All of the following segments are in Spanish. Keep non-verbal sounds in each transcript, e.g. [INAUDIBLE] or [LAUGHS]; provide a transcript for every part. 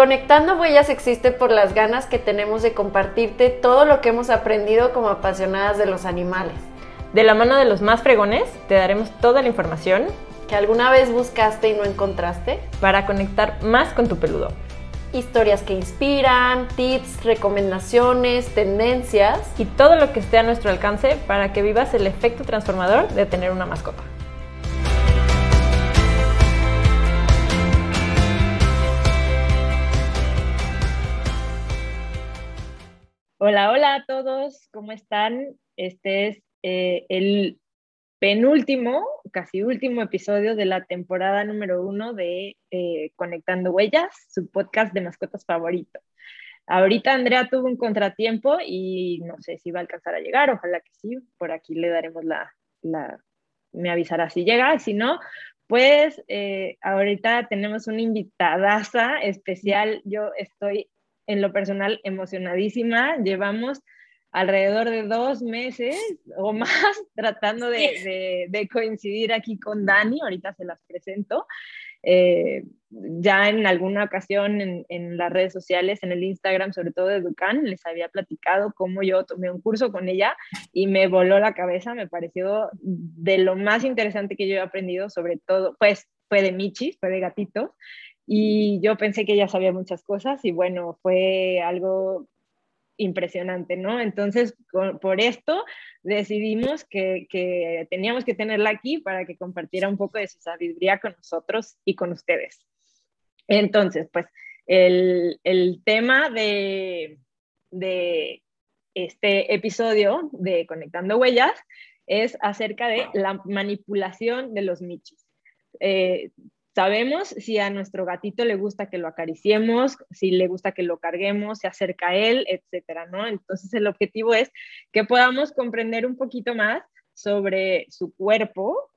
Conectando Huellas existe por las ganas que tenemos de compartirte todo lo que hemos aprendido como apasionadas de los animales. De la mano de los más fregones, te daremos toda la información que alguna vez buscaste y no encontraste para conectar más con tu peludo. Historias que inspiran, tips, recomendaciones, tendencias y todo lo que esté a nuestro alcance para que vivas el efecto transformador de tener una mascota. Hola, hola a todos, ¿cómo están? Este es eh, el penúltimo, casi último episodio de la temporada número uno de eh, Conectando Huellas, su podcast de mascotas favorito. Ahorita Andrea tuvo un contratiempo y no sé si va a alcanzar a llegar, ojalá que sí, por aquí le daremos la, me avisará si llega, si no, pues eh, ahorita tenemos una invitadaza especial, yo estoy en lo personal emocionadísima. Llevamos alrededor de dos meses o más [LAUGHS] tratando de, coincidir aquí con Dani. Ahorita se las presento. Eh, ya en alguna ocasión en, las redes sociales, en el Instagram, sobre todo de Ducan, les había platicado cómo yo tomé un curso con ella y me voló la cabeza, me pareció de lo más interesante que yo he aprendido, sobre todo, pues fue de Michis, fue de gatitos, y yo pensé que ella sabía muchas cosas y bueno, fue algo impresionante, ¿no? Entonces, por esto decidimos que, que, teníamos que tenerla aquí para que compartiera un poco de su sabiduría con nosotros y con ustedes. Entonces, pues el, el tema de, de, este episodio de Conectando Huellas es acerca de la manipulación de los michis. Eh, Sabemos si a nuestro gatito le gusta que lo acariciemos, si le gusta que lo carguemos, se acerca a él, etcétera, ¿no? Entonces el objetivo es que podamos comprender un poquito más sobre su cuerpo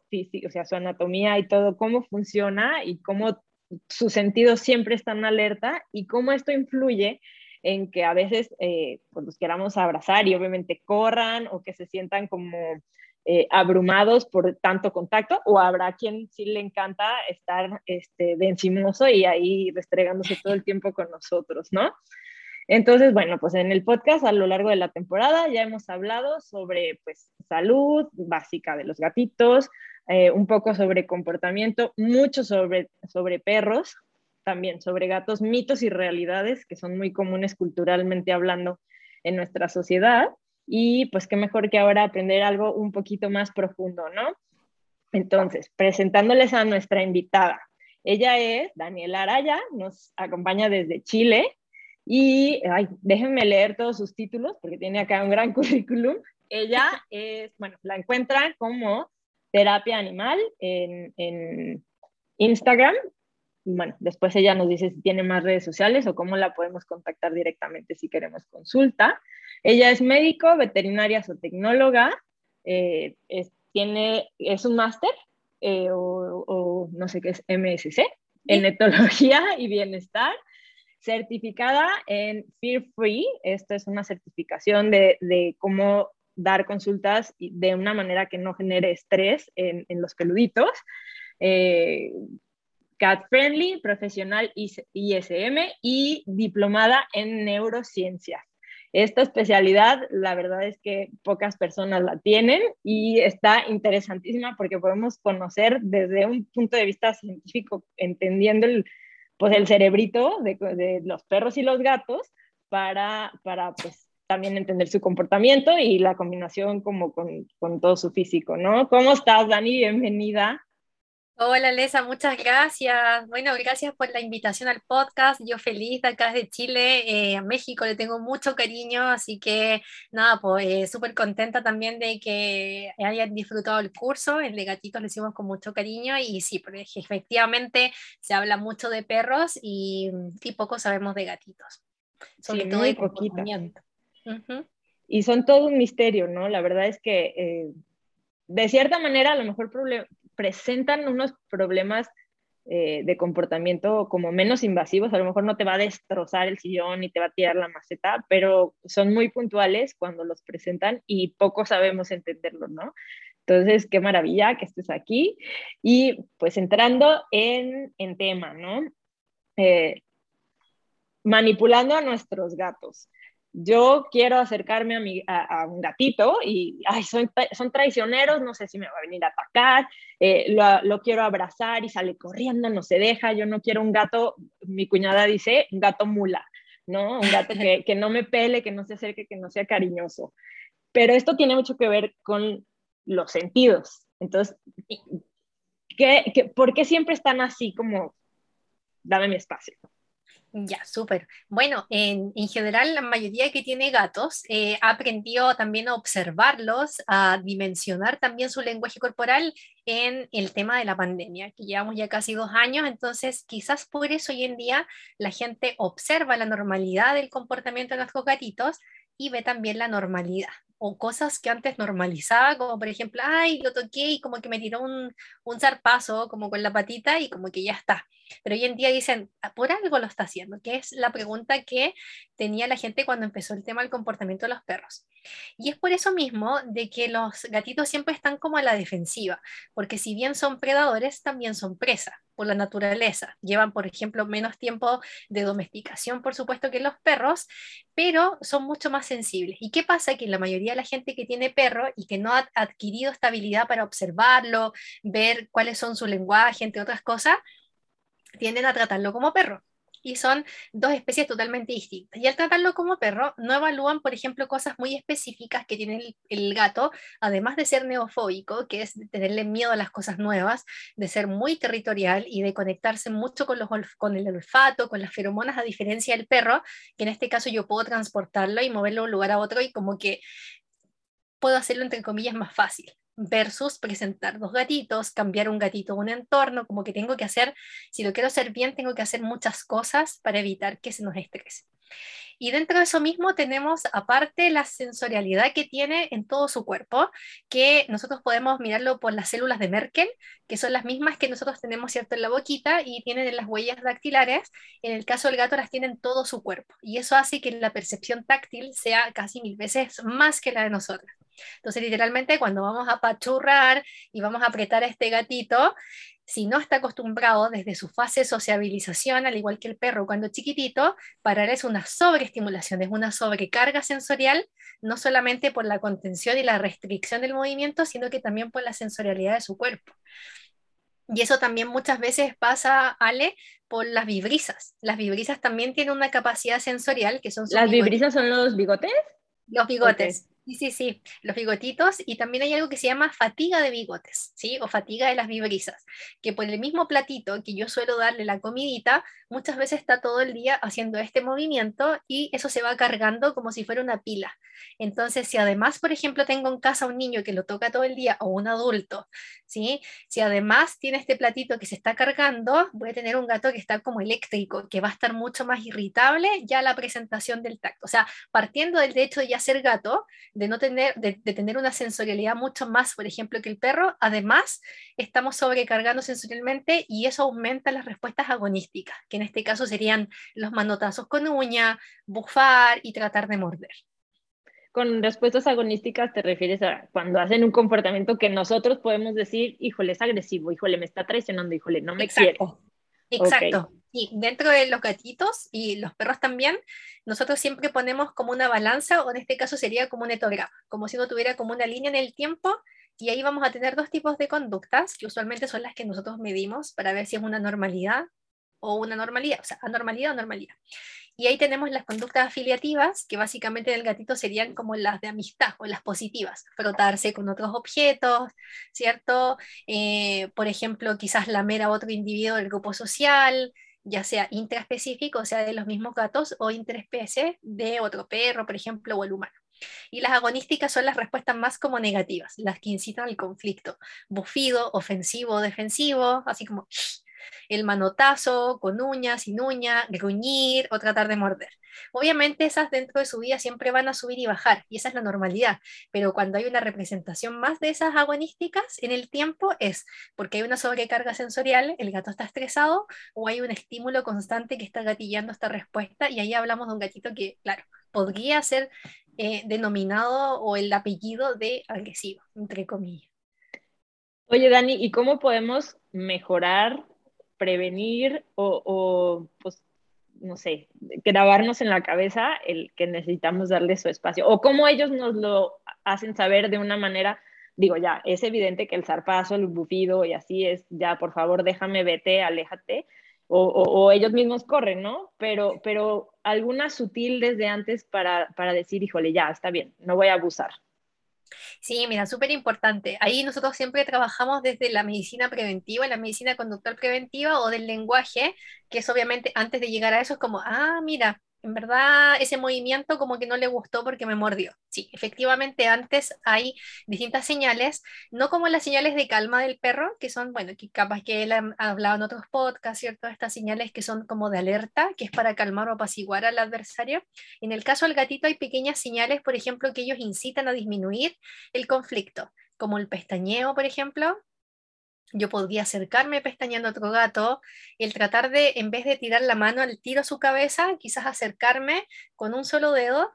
o sea, su anatomía y todo, cómo funciona y cómo sus sentidos siempre están alerta y cómo esto influye en que a veces eh, pues los queramos abrazar y obviamente corran o que se sientan como eh, abrumados por tanto contacto o habrá quien sí le encanta estar este, de encimoso y ahí restregándose todo el [LAUGHS] tiempo con nosotros, ¿no? Entonces, bueno, pues en el podcast a lo largo de la temporada ya hemos hablado sobre pues salud básica de los gatitos, eh, un poco sobre comportamiento, mucho sobre, sobre perros, también sobre gatos, mitos y realidades que son muy comunes culturalmente hablando en nuestra sociedad y pues qué mejor que ahora aprender algo un poquito más profundo, ¿no? Entonces, presentándoles a nuestra invitada. Ella es Daniela Araya, nos acompaña desde Chile y ay, déjenme leer todos sus títulos porque tiene acá un gran [LAUGHS] currículum. Ella es, bueno, la encuentran como terapia animal en, en Instagram. Bueno, después ella nos dice si tiene más redes sociales o cómo la podemos contactar directamente si queremos consulta. Ella es médico, veterinaria zootecnóloga, eh, es, tiene, es un máster eh, o, no sé qué es MSC en etología y bienestar, certificada en Fear Free. Esta es una certificación de, de cómo dar consultas de una manera que no genere estrés en, en los peluditos. Eh, Cat Friendly, profesional ISM y diplomada en neurociencias. Esta especialidad, la verdad es que pocas personas la tienen y está interesantísima porque podemos conocer desde un punto de vista científico, entendiendo el, pues el cerebrito de, los perros y los gatos para, para pues, también entender su comportamiento y la combinación como con, con todo su físico, ¿no? ¿Cómo estás, Dani? Bienvenida. Hola Lesa, muchas gracias. Bueno, gracias por la invitación al podcast. Yo feliz de acá de Chile, eh, a México le tengo mucho cariño, así que nada, pues eh, súper contenta también de que hayan disfrutado el curso. El de gatitos lo hicimos con mucho cariño y sí, porque efectivamente se habla mucho de perros y, poco sabemos de gatitos. Sobre todo de poquito. Y son todo un misterio, ¿no? La verdad es que eh, de cierta manera a lo mejor presentan unos problemas eh, de comportamiento como menos invasivos, a lo mejor no te va a destrozar el sillón ni te va a tirar la maceta, pero son muy puntuales cuando los presentan y poco sabemos entenderlo, ¿no? Entonces, qué maravilla que estés aquí. Y pues entrando en, en tema, ¿no? Eh, manipulando a nuestros gatos. Yo quiero acercarme a, mi, a, un gatito y ay, son, son, traicioneros, no sé si me va a venir a atacar, eh, lo, lo, quiero abrazar y sale corriendo, no se deja. Yo no quiero un gato, mi cuñada dice, un gato mula, ¿no? Un gato [LAUGHS] que, que no me pele, que no se acerque, que no sea cariñoso. Pero esto tiene mucho que ver con los sentidos. Entonces, ¿qué, por qué siempre están así como, dame mi espacio? Ya, súper. Bueno, en, en, general la mayoría que tiene gatos eh, ha aprendido también a observarlos, a dimensionar también su lenguaje corporal en el tema de la pandemia, que llevamos ya casi dos años, entonces quizás por eso hoy en día la gente observa la normalidad del comportamiento de nuestros gatitos y ve también la normalidad o cosas que antes normalizaba, como por ejemplo, ay, lo toqué y como que me tiró un, un zarpazo como con la patita y como que ya está. Pero hoy en día dicen, ah, por algo lo está haciendo, que es la pregunta que tenía la gente cuando empezó el tema del comportamiento de los perros. Y es por eso mismo de que los gatitos siempre están como a la defensiva, porque si bien son predadores, también son presa por la naturaleza. Llevan, por ejemplo, menos tiempo de domesticación, por supuesto, que los perros, pero son mucho más sensibles. ¿Y qué pasa? Que la mayoría de la gente que tiene perro y que no ha adquirido esta habilidad para observarlo, ver cuáles son su lenguaje, entre otras cosas, tienden a tratarlo como perro. Y son dos especies totalmente distintas. Y al tratarlo como perro, no evalúan, por ejemplo, cosas muy específicas que tiene el, gato, además de ser neofóbico, que es tenerle miedo a las cosas nuevas, de ser muy territorial y de conectarse mucho con, los, con el olfato, con las feromonas, a diferencia del perro, que en este caso yo puedo transportarlo y moverlo de un lugar a otro y como que puedo hacerlo entre comillas más fácil versus presentar dos gatitos, cambiar un gatito un entorno, como que tengo que hacer, si lo quiero hacer bien, tengo que hacer muchas cosas para evitar que se nos estrese. Y dentro de eso mismo tenemos aparte la sensorialidad que tiene en todo su cuerpo, que nosotros podemos mirarlo por las células de Merkel, que son las mismas que nosotros tenemos cierto en la boquita y tienen en las huellas dactilares. En el caso del gato las tiene en todo su cuerpo. Y eso hace que la percepción táctil sea casi mil veces más que la de nosotros. Entonces, literalmente, cuando vamos a pachurrar y vamos a apretar a este gatito, si no está acostumbrado desde su fase de sociabilización, al igual que el perro cuando chiquitito, para él es una sobreestimulación, es una sobrecarga sensorial, no solamente por la contención y la restricción del movimiento, sino que también por la sensorialidad de su cuerpo. Y eso también muchas veces pasa, Ale, por las vibrisas. Las vibrisas también tienen una capacidad sensorial que son... ¿Las vibrisas son los bigotes? Los bigotes. Sí, sí, sí, los bigotitos y también hay algo que se llama fatiga de bigotes, ¿sí? O fatiga de las vibrisas, que por el mismo platito que yo suelo darle la comidita, muchas veces está todo el día haciendo este movimiento y eso se va cargando como si fuera una pila. Entonces, si además, por ejemplo, tengo en casa un niño que lo toca todo el día o un adulto, ¿sí? Si además tiene este platito que se está cargando, voy a tener un gato que está como eléctrico, que va a estar mucho más irritable ya la presentación del tacto. O sea, partiendo del hecho de ya ser gato, de no tener, de, tener una sensorialidad mucho más, por ejemplo, que el perro, además estamos sobrecargando sensorialmente y eso aumenta las respuestas agonísticas, que en este caso serían los manotazos con uña, bufar y tratar de morder. Con respuestas agonísticas te refieres a cuando hacen un comportamiento que nosotros podemos decir, híjole, es agresivo, híjole, me está traicionando, híjole, no me quiere. Exacto. Y dentro de los gatitos y los perros también, nosotros siempre ponemos como una balanza, o en este caso sería como un etograma, como si uno tuviera como una línea en el tiempo, y ahí vamos a tener dos tipos de conductas, que usualmente son las que nosotros medimos para ver si es una normalidad o una normalidad, o sea, anormalidad o normalidad. Y ahí tenemos las conductas afiliativas, que básicamente en el gatito serían como las de amistad o las positivas, frotarse con otros objetos, ¿cierto? Eh, por ejemplo, quizás lamer a otro individuo del grupo social, ya sea intraespecífico, o sea, de los mismos gatos, o interespecie de otro perro, por ejemplo, o el humano. Y las agonísticas son las respuestas más como negativas, las que incitan al conflicto, bufido, ofensivo, defensivo, así como el manotazo con uñas, sin uña, gruñir o tratar de morder. Obviamente esas dentro de su vida siempre van a subir y bajar, y esa es la normalidad, pero cuando hay una representación más de esas agonísticas en el tiempo es porque hay una sobrecarga sensorial, el gato está estresado o hay un estímulo constante que está gatillando esta respuesta y ahí hablamos de un gatito que, claro, podría ser eh, denominado o el apellido de agresivo, entre comillas. Oye, Dani, ¿y cómo podemos mejorar prevenir o, pues, no sé, grabarnos en la cabeza el que necesitamos darle su espacio o cómo ellos nos lo hacen saber de una manera, digo ya, es evidente que el zarpazo, el bufido y así es, ya por favor déjame, vete, aléjate, o, ellos mismos corren, ¿no? Pero, pero alguna sutil desde antes para, para decir, híjole, ya, está bien, no voy a abusar. Sí, mira, súper importante. Ahí nosotros siempre trabajamos desde la medicina preventiva, la medicina conductual preventiva o del lenguaje, que es obviamente antes de llegar a eso es como, ah, mira, en verdad ese movimiento como que no le gustó porque me mordió. Sí, efectivamente antes hay distintas señales, no como las señales de calma del perro, que son, bueno, que capaz que él ha hablado en otros podcasts, ¿cierto? Estas señales que son como de alerta, que es para calmar o apaciguar al adversario. En el caso del gatito hay pequeñas señales, por ejemplo, que ellos incitan a disminuir el conflicto, como el pestañeo, por ejemplo, yo podría acercarme pestañeando a otro gato, el tratar de, en vez de tirar la mano al tiro a su cabeza, quizás acercarme con un solo dedo,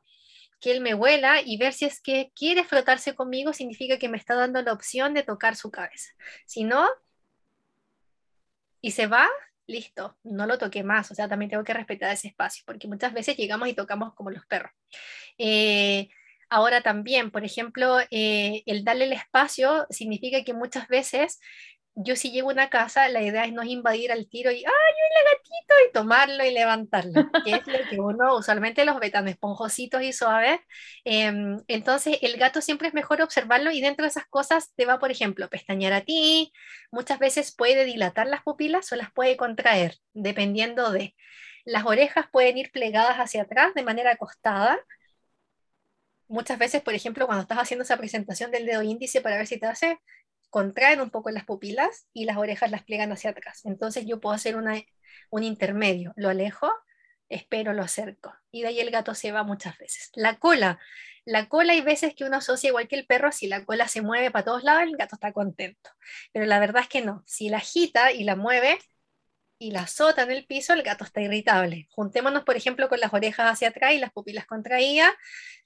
que él me huela y ver si es que quiere frotarse conmigo, significa que me está dando la opción de tocar su cabeza. Si no, y se va, listo, no lo toqué más, o sea, también tengo que respetar ese espacio, porque muchas veces llegamos y tocamos como los perros. Eh, ahora también, por ejemplo, eh, el darle el espacio significa que muchas veces yo si llego a una casa, la idea es no invadir al tiro y, ¡ay, el gatito! y tomarlo y levantarlo, que es lo que uno usualmente los ve tan esponjositos y suaves. Em, entonces, el gato siempre es mejor observarlo y dentro de esas cosas te va, por ejemplo, pestañear a ti, muchas veces puede dilatar las pupilas o las puede contraer, dependiendo de. Las orejas pueden ir plegadas hacia atrás de manera acostada, muchas veces, por ejemplo, cuando estás haciendo esa presentación del dedo índice para ver si te hace, contraen un poco las pupilas y las orejas las pliegan hacia atrás. Entonces yo puedo hacer una, un intermedio, lo alejo, espero, lo acerco. Y de ahí el gato se va muchas veces. La cola. La cola hay veces que uno asocia igual que el perro, si la cola se mueve para todos lados, el gato está contento. Pero la verdad es que no. Si la agita y la mueve y la azota en el piso, el gato está irritable. Juntémonos, por ejemplo, con las orejas hacia atrás y las pupilas contraídas.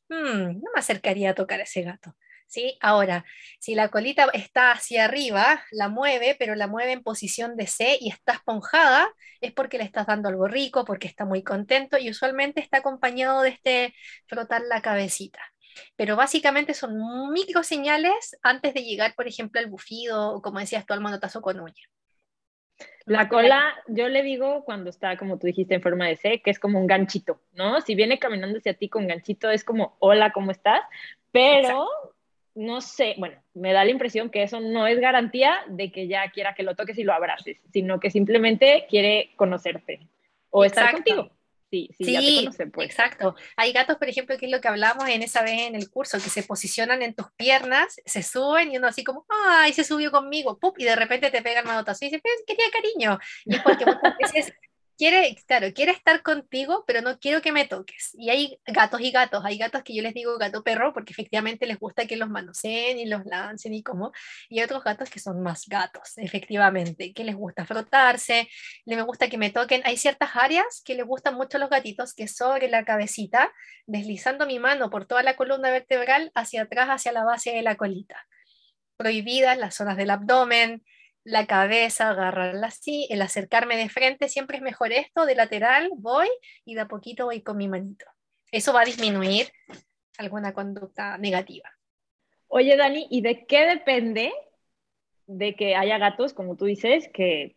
Hmm, no me acercaría a tocar a ese gato. ¿Sí? Ahora, si la colita está hacia arriba, la mueve, pero la mueve en posición de C y está esponjada, es porque le estás dando algo rico, porque está muy contento y usualmente está acompañado de este frotar la cabecita. Pero básicamente son micro señales antes de llegar, por ejemplo, al bufido o como decías tú, al manotazo con uña. La cola, yo le digo cuando está, como tú dijiste, en forma de C, que es como un ganchito, ¿no? Si viene caminando hacia ti con ganchito, es como, hola, ¿cómo estás? Pero no sé, bueno, me da la impresión que eso no es garantía de que ya quiera que lo toques y lo abraces, sino que simplemente quiere conocerte o estar contigo. Sí, sí, ya te conoce, pues. exacto. Hay gatos, por ejemplo, que es lo que hablamos en esa vez en el curso, que se posicionan en tus piernas, se suben y uno así como, ay, se subió conmigo, ¡pup! y de repente te pegan manotazo y dice, quería cariño. Y es porque muchas veces quiere, claro, quiere estar contigo, pero no quiero que me toques. Y hay gatos y gatos, hay gatos que yo les digo gato perro porque efectivamente les gusta que los manoseen y los lancen y como, y hay otros gatos que son más gatos, efectivamente, que les gusta frotarse, les gusta que me toquen. Hay ciertas áreas que les gustan mucho a los gatitos, que sobre la cabecita, deslizando mi mano por toda la columna vertebral hacia atrás, hacia la base de la colita. Prohibidas las zonas del abdomen, la cabeza, agarrarla así, el acercarme de frente, siempre es mejor esto, de lateral voy y de a poquito voy con mi manito. Eso va a disminuir alguna conducta negativa. Oye, Dani, ¿y de qué depende de que haya gatos, como tú dices, que,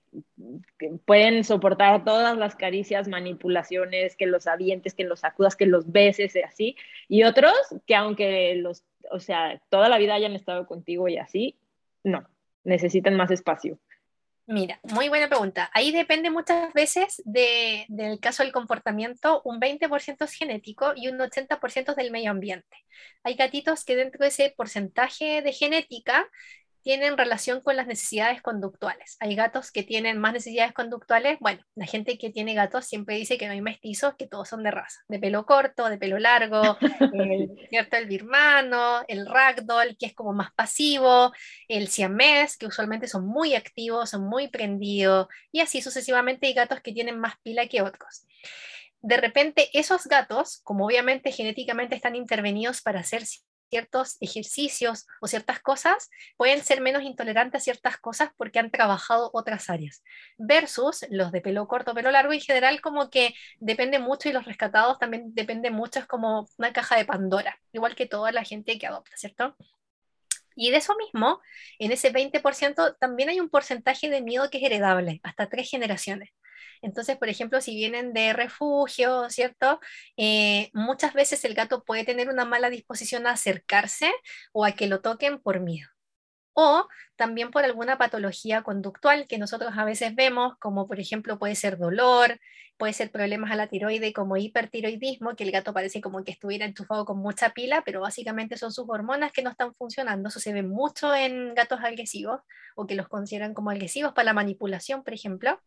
pueden soportar todas las caricias, manipulaciones, que los avientes, que los sacudas, que los beses y así, y otros que aunque los, o sea, toda la vida hayan estado contigo y así, no, necesitan más espacio? Mira, muy buena pregunta. Ahí depende muchas veces del caso del comportamiento, un 20% es genético y un 80% del medio ambiente. Hay gatitos que dentro de ese porcentaje de genética tienen relación con las necesidades conductuales. Hay gatos que tienen más necesidades conductuales. Bueno, la gente que tiene gatos siempre dice que no hay mestizos, que todos son de raza, de pelo corto, de pelo largo, [LAUGHS] el, ¿cierto? el birmano, el ragdoll, que es como más pasivo, el siamés, que usualmente son muy activos, son muy prendidos, y así sucesivamente hay gatos que tienen más pila que otros de repente esos gatos, como obviamente genéticamente están intervenidos para ser ciertos ejercicios o ciertas cosas, pueden ser menos intolerantes a ciertas cosas porque han trabajado otras áreas. Versus los de pelo corto, pelo largo, en general como que depende mucho y los rescatados también depende mucho, es como una caja de Pandora, igual que toda la gente que adopta, ¿cierto? Y de eso mismo, en ese 20% también hay un porcentaje de miedo que es heredable, hasta tres generaciones. Entonces, por ejemplo, si vienen de refugio, ¿cierto? Eh, muchas veces el gato puede tener una mala disposición a acercarse o a que lo toquen por miedo o también por alguna patología conductual que nosotros a veces vemos, como por ejemplo puede ser dolor, puede ser problemas a la tiroide como hipertiroidismo, que el gato parece como que estuviera enchufado con mucha pila, pero básicamente son sus hormonas que no están funcionando. Eso se ve mucho en gatos agresivos o que los consideran como agresivos para la manipulación, por ejemplo.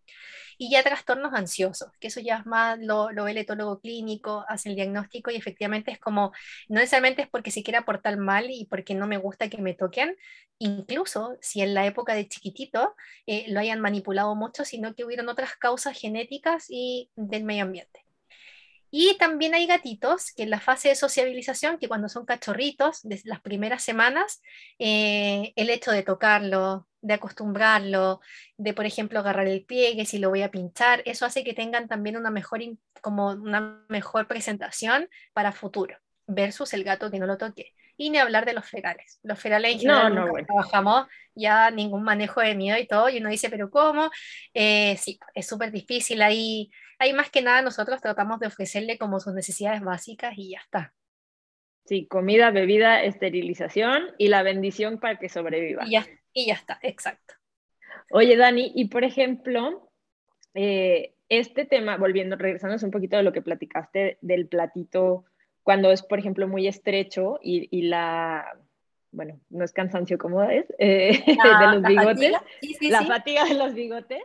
Y ya trastornos ansiosos, que eso ya es más lo, lo ve el etólogo clínico, hace el diagnóstico y efectivamente es como, no necesariamente es porque se quiera portar mal y porque no me gusta que me toquen, incluso si en la época de chiquitito eh, lo hayan manipulado mucho, sino que hubieron otras causas genéticas y del medio ambiente. Y también hay gatitos que en la fase de sociabilización, que cuando son cachorritos, desde las primeras semanas, eh, el hecho de tocarlo, de acostumbrarlo, de por ejemplo agarrar el pie, que si lo voy a pinchar, eso hace que tengan también una mejor, como una mejor presentación para futuro, versus el gato que no lo toque. Y ni hablar de los ferales. Los ferales en general no, no, trabajamos ya ningún manejo de miedo y todo, y uno dice, pero ¿cómo? Eh, sí, es súper difícil. Ahí, ahí más que nada nosotros tratamos de ofrecerle como sus necesidades básicas y ya está. Sí, comida, bebida, esterilización y la bendición para que sobreviva. Y ya, y ya está, exacto. Oye, Dani, y por ejemplo, eh, este tema, volviendo, regresándonos un poquito de lo que platicaste del platito, cuando es, por ejemplo, muy estrecho y, la, bueno, no es cansancio como es, eh, [LAUGHS] de los bigotes, la fatiga de los bigotes.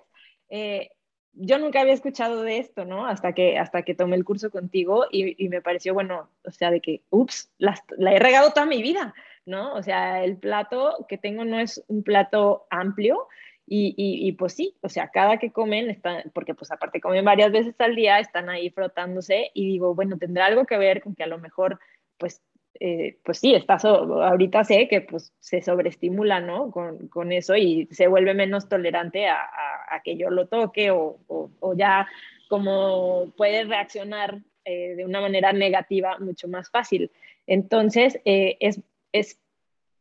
Eh, yo nunca había escuchado de esto, ¿no? Hasta que, hasta que tomé el curso contigo y, me pareció, bueno, o sea, de que, ups, la, la, he regado toda mi vida, ¿no? O sea, el plato que tengo no es un plato amplio y, y, pues sí, o sea, cada que comen, están, porque pues aparte comen varias veces al día, están ahí frotándose y digo, bueno, tendrá algo que ver con que a lo mejor, pues, eh, pues sí, está ahorita sé que pues se sobreestimula, ¿no? Con, con eso y se vuelve menos tolerante a, a, que yo lo toque o, o, ya como puede reaccionar eh, de una manera negativa mucho más fácil. Entonces, eh, es ¿Es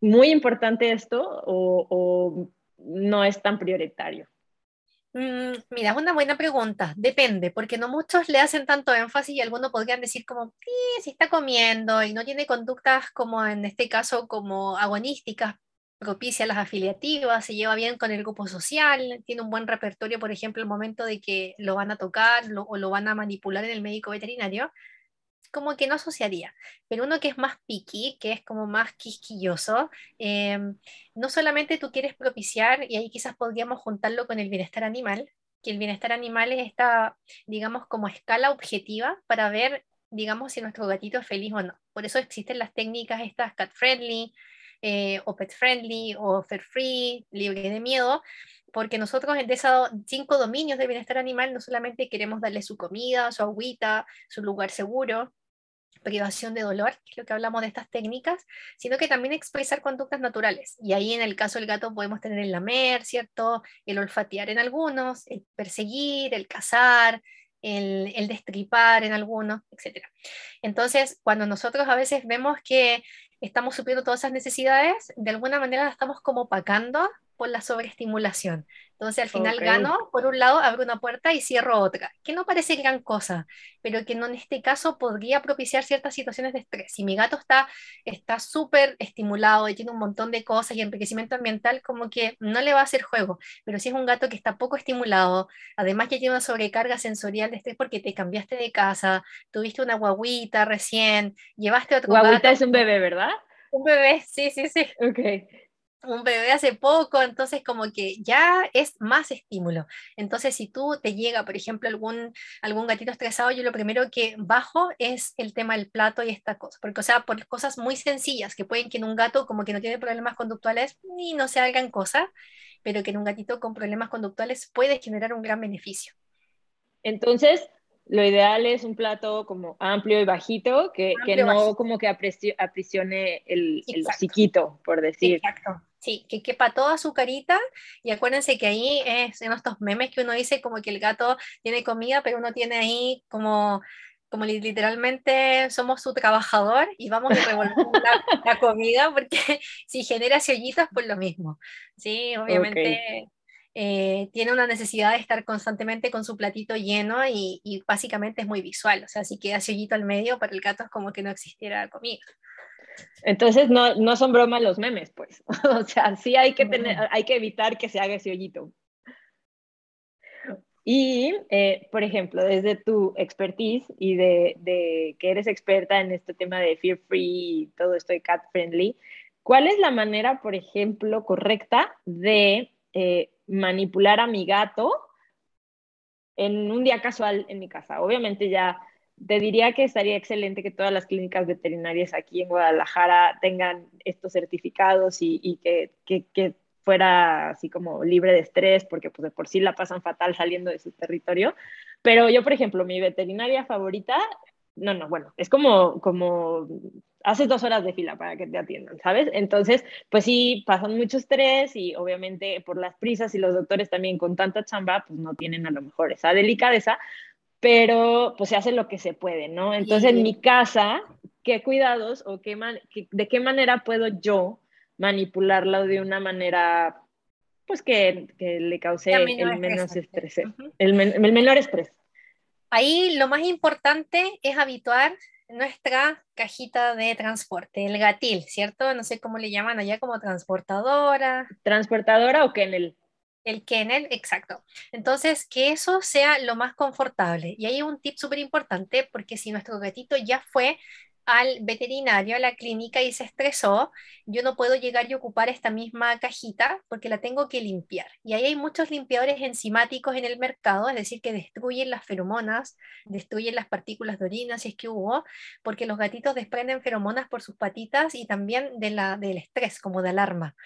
muy importante esto o, no es tan prioritario? Mm, mira, es una buena pregunta. Depende, porque no muchos le hacen tanto énfasis y algunos podrían decir como, sí, si está comiendo y no tiene conductas como en este caso como agonísticas, propicia las afiliativas, se lleva bien con el grupo social, tiene un buen repertorio, por ejemplo, el momento de que lo van a tocar o lo van a manipular en el médico veterinario, como que no asociaría, pero uno que es más picky, que es como más quisquilloso, em, no solamente tú quieres propiciar, y ahí quizás podríamos juntarlo con el bienestar animal, que el bienestar animal es esta, digamos, como escala objetiva para ver, digamos, si nuestro gatito es feliz o no. Por eso existen las técnicas estas cat friendly, eh, o pet friendly, o fair free, libre de miedo, porque nosotros en esos cinco dominios del bienestar animal no solamente queremos darle su comida, su agüita, su lugar seguro, privación de dolor, que es lo que hablamos de estas técnicas, sino que también expresar conductas naturales. Y ahí en el caso del gato podemos tener el lamer, ¿cierto? El olfatear en algunos, el perseguir, el cazar, el, el destripar en algunos, etc. Entonces, cuando nosotros a veces vemos que estamos supliendo todas esas necesidades, de alguna manera las estamos como opacando por la sobreestimulación. Entonces al final gano, por un lado abro una puerta y cierro otra, que no parece gran cosa, pero que no en este caso podría propiciar ciertas situaciones de estrés. Si mi gato está está súper estimulado y tiene un montón de cosas y enriquecimiento ambiental, como que no le va a hacer juego, pero si es un gato que está poco estimulado, además que tiene una sobrecarga sensorial de estrés porque te cambiaste de casa, tuviste una guaguita recién, llevaste otro Guaguita es un bebé, ¿verdad? Un bebé, sí, sí, sí. Ok un bebé hace poco, entonces como que ya es más estímulo. Entonces si tú te llega, por ejemplo, algún, algún gatito estresado, yo lo primero que bajo es el tema del plato y esta cosa, porque o sea, por cosas muy sencillas que pueden que en un gato como que no tiene problemas conductuales ni no se hagan cosas, pero que en un gatito con problemas conductuales puede generar un gran beneficio. Entonces, lo ideal es un plato como amplio y bajito, que, que no como que aprisione el, el hociquito, por decir. Exacto. Sí, que quepa toda su carita y acuérdense que ahí es en estos memes que uno dice como que el gato tiene comida, pero uno tiene ahí como como literalmente somos su trabajador y vamos a revolver [LAUGHS] la, comida porque [LAUGHS] si genera hoyitos, pues lo mismo. Sí, obviamente eh, tiene una necesidad de estar constantemente con su platito lleno y, y, básicamente es muy visual. O sea, si queda hoyito al medio, para el gato es como que no existiera comida. Entonces no, no son bromas los memes, pues. [LAUGHS] o sea, sí hay que, tener, hay que evitar que se haga ese hoyito. Y, eh, por ejemplo, desde tu expertise y de, de, que eres experta en este tema de fear free y todo esto de cat friendly, ¿cuál es la manera, por ejemplo, correcta de eh, manipular a mi gato en un día casual en mi casa? Obviamente ya te diría que estaría excelente que todas las clínicas veterinarias aquí en Guadalajara tengan estos certificados y, que fuera así como libre de estrés, porque pues de por sí la pasan fatal saliendo de su territorio. Pero yo, por ejemplo, mi veterinaria favorita, no, no, bueno, es como, como haces dos horas de fila para que te atiendan, ¿sabes? Entonces, pues sí, pasan mucho estrés y obviamente por las prisas y los doctores también con tanta chamba, pues no tienen a lo mejor esa delicadeza, pero pues se hace lo que se puede, ¿no? Entonces, en mi casa, ¿qué cuidados o qué de qué manera puedo yo manipularlo de una manera pues que, que le cause el menos estrés, el, el menor estrés. Ahí lo más importante es habituar nuestra cajita de transporte, el gatil, ¿cierto? No sé cómo le llaman allá como transportadora. Transportadora o kennel. El kennel, exacto. Entonces, que eso sea lo más confortable. Y hay un tip súper importante porque si nuestro gatito ya fue al veterinario, a la clínica y se estresó, yo no puedo llegar y ocupar esta misma cajita porque la tengo que limpiar. Y ahí hay muchos limpiadores enzimáticos en el mercado, es decir, que destruyen las feromonas, destruyen las partículas de orina si es que hubo, porque los gatitos desprenden feromonas por sus patitas y también de la, del estrés, como de alarma.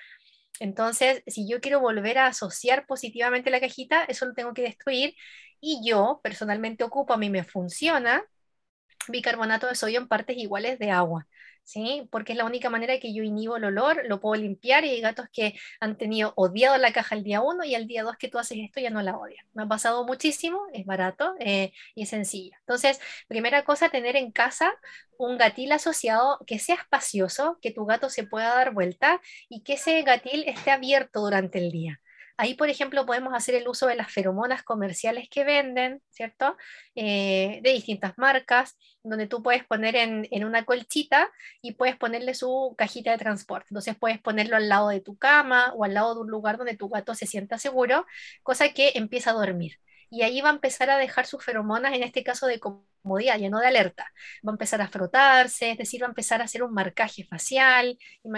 Entonces, si yo quiero volver a asociar positivamente la cajita, eso lo tengo que destruir y yo personalmente ocupo, a mí me funciona, bicarbonato de sodio en partes iguales de agua, ¿sí? Porque es la única manera que yo inhibo el olor, lo puedo limpiar y hay gatos que han tenido odiado la caja el día 1 y el día 2 que tú haces esto ya no la odian. Me ha pasado muchísimo, es barato eh, y es sencillo. Entonces, primera cosa, tener en casa un gatil asociado que sea espacioso, que tu gato se pueda dar vuelta y que ese gatil esté abierto durante el día. Ahí, por ejemplo, podemos hacer el uso de las feromonas comerciales que venden, ¿cierto? Eh, de distintas marcas, donde tú puedes poner en, una colchita y puedes ponerle su cajita de transporte. Entonces puedes ponerlo al lado de tu cama o al lado de un lugar donde tu gato se sienta seguro, cosa que empieza a dormir. Y ahí va a empezar a dejar sus feromonas, en este caso de comodidad, ya no de alerta. Va a empezar a frotarse, es decir, va a empezar a hacer un marcaje facial. Y,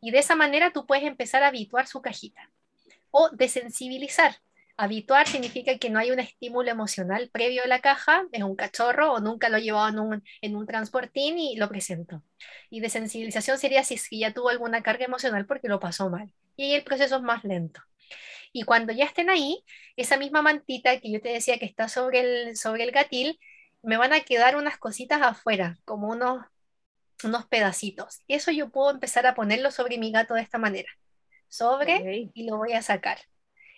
y de esa manera tú puedes empezar a habituar su cajita o desensibilizar. Habituar significa que no hay un estímulo emocional previo a la caja, es un cachorro o nunca lo he llevado en un, en un transportín y lo presento. Y desensibilización sería si ya tuvo alguna carga emocional porque lo pasó mal. Y ahí el proceso es más lento. Y cuando ya estén ahí, esa misma mantita que yo te decía que está sobre el, gatil, me van a quedar unas cositas afuera, como unos, unos pedacitos. Eso yo puedo empezar a ponerlo sobre mi gato de esta manera sobre y lo voy a sacar.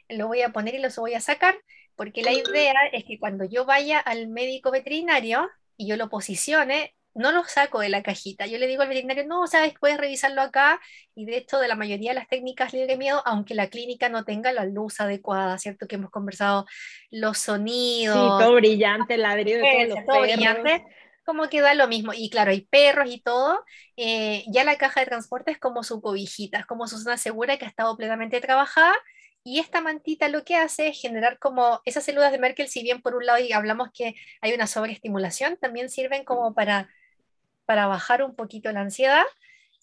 Lo voy a poner y lo voy a sacar porque la idea es que cuando yo vaya al médico veterinario y yo lo posicione, no lo saco de la cajita. Yo le digo al veterinario, no, sabes, puedes revisarlo acá. Y de hecho, de la mayoría de las técnicas libre miedo, aunque la clínica no tenga la luz adecuada, ¿cierto? Que hemos conversado, los sonidos. Sí, todo brillante, el ladrido de todo brillante como que da lo mismo. Y claro, hay perros y todo. Eh, ya la caja de transporte es como su cobijita, es como su zona segura que ha estado plenamente trabajada. Y esta mantita lo que hace es generar como esas células de Merkel, si bien por un lado hablamos que hay una sobreestimulación, también sirven como para, para bajar un poquito la ansiedad.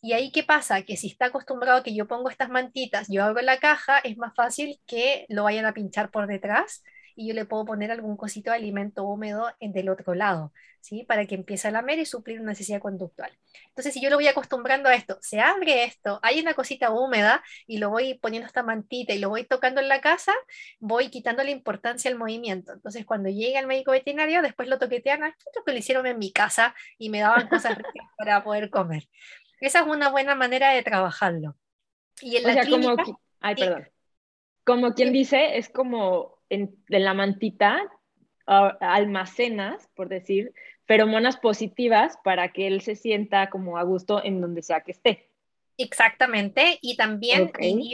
Y ahí, ¿qué pasa? Que si está acostumbrado a que yo pongo estas mantitas, yo abro la caja, es más fácil que lo vayan a pinchar por detrás y yo le puedo poner algún cosito de alimento húmedo en del otro lado, ¿sí? Para que empiece a lamer y suplir una necesidad conductual. Entonces, si yo lo voy acostumbrando a esto, se abre esto, hay una cosita húmeda y lo voy poniendo esta mantita y lo voy tocando en la casa, voy quitando la importancia al movimiento. Entonces, cuando llega el médico veterinario, después lo toquetean, esto que lo hicieron en mi casa y me daban cosas [LAUGHS] para poder comer. Esa es una buena manera de trabajarlo. Y en la clínica, como, ay, perdón. Como quien dice, es como en, la mantita almacenas, por decir, feromonas positivas para que él se sienta como a gusto en donde sea que esté. Exactamente, y también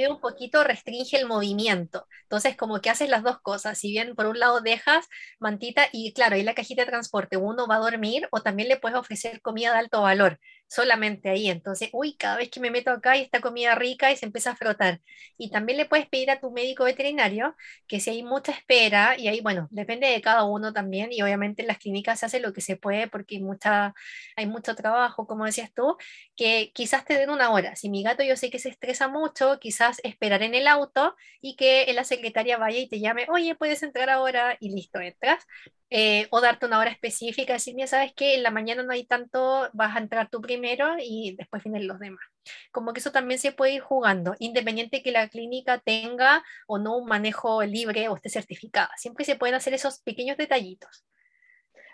un poquito restringe el movimiento. Entonces, como que haces las dos cosas. Si bien por un lado dejas mantita y claro, ahí la cajita de transporte, uno va a dormir o también le puedes ofrecer comida de alto valor solamente ahí. Entonces, uy, cada vez que me meto acá y está comida rica y se empieza a frotar. Y también le puedes pedir a tu médico veterinario que si hay mucha espera, y ahí, bueno, depende de cada uno también, y obviamente en las clínicas se hace lo que se puede porque hay, mucha, hay mucho trabajo, como decías tú, que quizás te den una hora. Si mi gato yo sé que se estresa mucho, quizás esperar en el auto y que la secretaria vaya y te llame, oye, puedes entrar ahora y listo, entras. Eh, o darte una hora específica, decir, mira, sabes que en la mañana no hay tanto, vas a entrar tú primero y después vienen los demás. Como que eso también se puede ir jugando, independiente que la clínica tenga o no un manejo libre o esté certificada. Siempre se pueden hacer esos pequeños detallitos.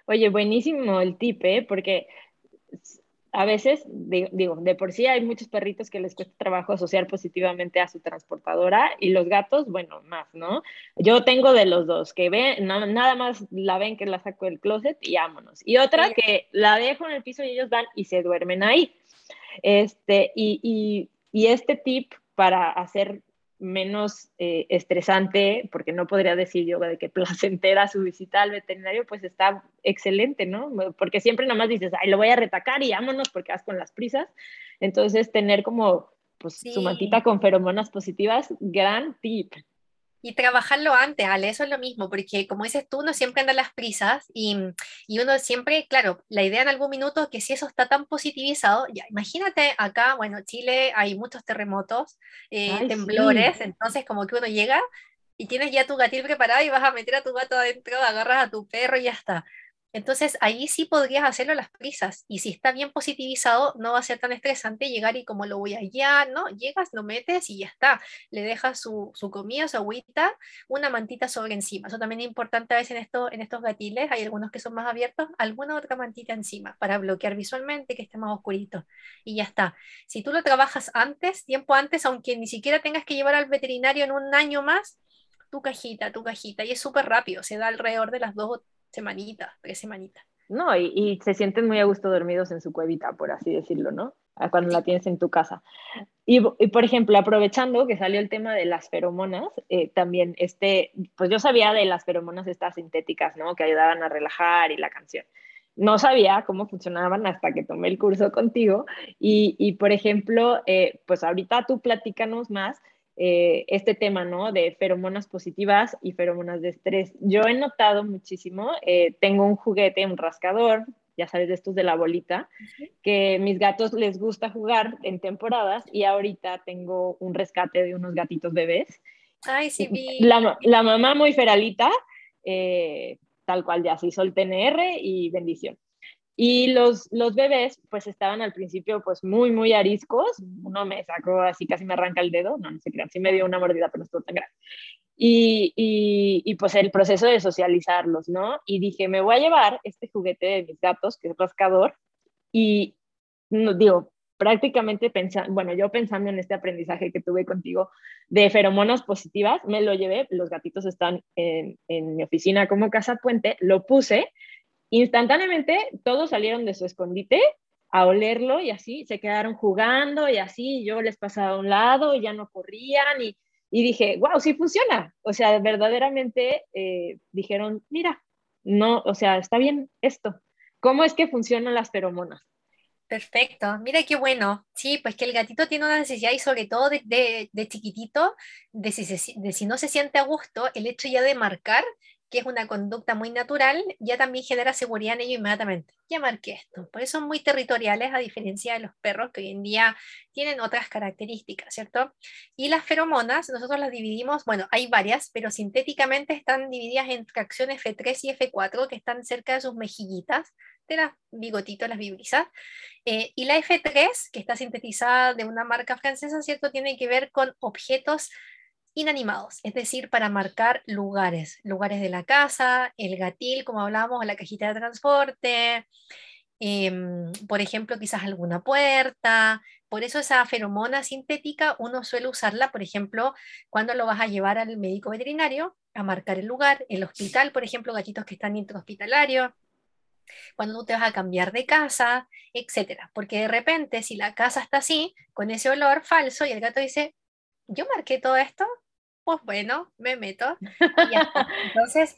Oye, buenísimo el tip, ¿eh? porque a veces, digo, de por sí hay muchos perritos que les cuesta trabajo asociar positivamente a su transportadora y los gatos, bueno, más, ¿no? Yo tengo de los dos, que ven, nada más la ven que la saco del closet y vámonos. Y otra que la dejo en el piso y ellos van y se duermen ahí. Este, y, y, y este tip para hacer menos eh, estresante, porque no podría decir yo de que [LAUGHS] placentera su visita al veterinario, pues está excelente, ¿no? Porque siempre nada más dices, ay, lo voy a retacar y vámonos porque vas con las prisas. Entonces, tener como pues, su mantita con feromonas positivas, gran tip. Y trabajarlo antes, Ale, eso es lo mismo, porque como dices tú, uno siempre anda a las prisas y, y, uno siempre, claro, la idea en algún minuto que si eso está tan positivizado, ya, imagínate acá, bueno, Chile hay muchos terremotos, eh, temblores, entonces como que uno llega y tienes ya tu gatil preparado y vas a meter a tu gato adentro, agarras a tu perro y ya está. Entonces ahí sí podrías hacerlo a las prisas y si está bien positivizado no va a ser tan estresante llegar y como lo voy allá, ¿no? Llegas, lo metes y ya está. Le dejas su, comida, su agüita, una mantita sobre encima. Eso también es importante a veces en, esto, en estos gatiles, hay algunos que son más abiertos, alguna otra mantita encima para bloquear visualmente que esté más oscurito y ya está. Si tú lo trabajas antes, tiempo antes, aunque ni siquiera tengas que llevar al veterinario en un año más, tu cajita, tu cajita, y es súper rápido, se da alrededor de las dos semanita, tres semanitas. No, y, se sienten muy a gusto dormidos en su cuevita, por así decirlo, ¿no? Cuando la tienes en tu casa. Y, por ejemplo, aprovechando que salió el tema de las feromonas, eh, también, este, pues yo sabía de las feromonas estas sintéticas, ¿no? Que ayudaban a relajar y la canción. No sabía cómo funcionaban hasta que tomé el curso contigo. Y, y por ejemplo, eh, pues ahorita tú platícanos más eh, este tema, ¿no? De feromonas positivas y feromonas de estrés. Yo he notado muchísimo, eh, tengo un juguete, un rascador, ya sabes, de estos de la bolita, que mis gatos les gusta jugar en temporadas y ahorita tengo un rescate de unos gatitos bebés. Ay, sí, vi. La, la mamá muy feralita, eh, tal cual ya se hizo el TNR y bendición. Y los, los bebés, pues estaban al principio, pues muy, muy ariscos. Uno me sacó así, casi me arranca el dedo. No, no se crean, sí me dio una mordida, pero no estuvo tan grande. Y, y, y, pues el proceso de socializarlos, ¿no? Y dije, me voy a llevar este juguete de mis gatos, que es rascador, y no, digo, prácticamente pensando, bueno, yo pensando en este aprendizaje que tuve contigo de feromonas positivas, me lo llevé, los gatitos están en, en mi oficina como casa puente, lo puse Instantáneamente todos salieron de su escondite a olerlo y así se quedaron jugando y así yo les pasaba a un lado y ya no corrían y, dije, wow, sí funciona. O sea, verdaderamente eh, dijeron, mira, no, o sea, está bien esto. ¿Cómo es que funcionan las feromonas? Perfecto, mira qué bueno. Sí, pues que el gatito tiene una necesidad y sobre todo de, chiquitito, de si, de si no se siente a gusto, el hecho ya de marcar que es una conducta muy natural, ya también genera seguridad en ellos inmediatamente. Ya marqué esto. Por eso son muy territoriales, a diferencia de los perros que hoy en día tienen otras características, ¿cierto? Y las feromonas, nosotros las dividimos, bueno, hay varias, pero sintéticamente están divididas en fracciones F3 y F4, que están cerca de sus mejillitas, de las bigotitos, las vibrisas. Eh, y la F3, que está sintetizada de una marca francesa, ¿cierto? Tiene que ver con objetos inanimados, es decir, para marcar lugares, lugares de la casa, el gatil, como hablábamos, la cajita de transporte, em, por ejemplo, quizás alguna puerta. Por eso esa feromona sintética uno suele usarla, por ejemplo, cuando lo vas a llevar al médico veterinario a marcar el lugar, el hospital, por ejemplo, gatitos que están intrahospitalarios, cuando tú te vas a cambiar de casa, etcétera. Porque de repente, si la casa está así, con ese olor falso, y el gato dice, yo marqué todo esto, pues bueno, me meto. [LAUGHS] Entonces,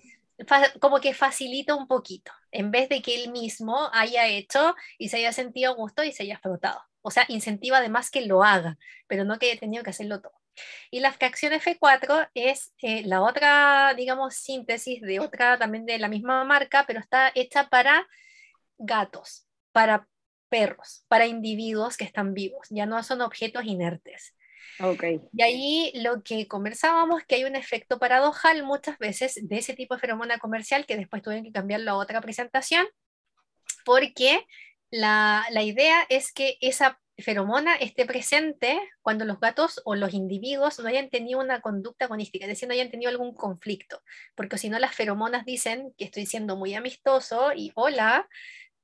como que facilita un poquito, en vez de que él mismo haya hecho y se haya sentido gusto y se haya frotado. O sea, incentiva además que lo haga, pero no que haya tenido que hacerlo todo. Y la fracción F4 es eh, la otra, digamos, síntesis de otra también de la misma marca, pero está hecha para gatos, para perros, para individuos que están vivos, ya no son objetos inertes. Okay. Y ahí lo que conversábamos, que hay un efecto paradojal muchas veces de ese tipo de feromona comercial que después tuvieron que cambiarlo a otra presentación, porque la, la idea es que esa feromona esté presente cuando los gatos o los individuos no hayan tenido una conducta agonística, es decir, no hayan tenido algún conflicto, porque si no las feromonas dicen que estoy siendo muy amistoso y hola,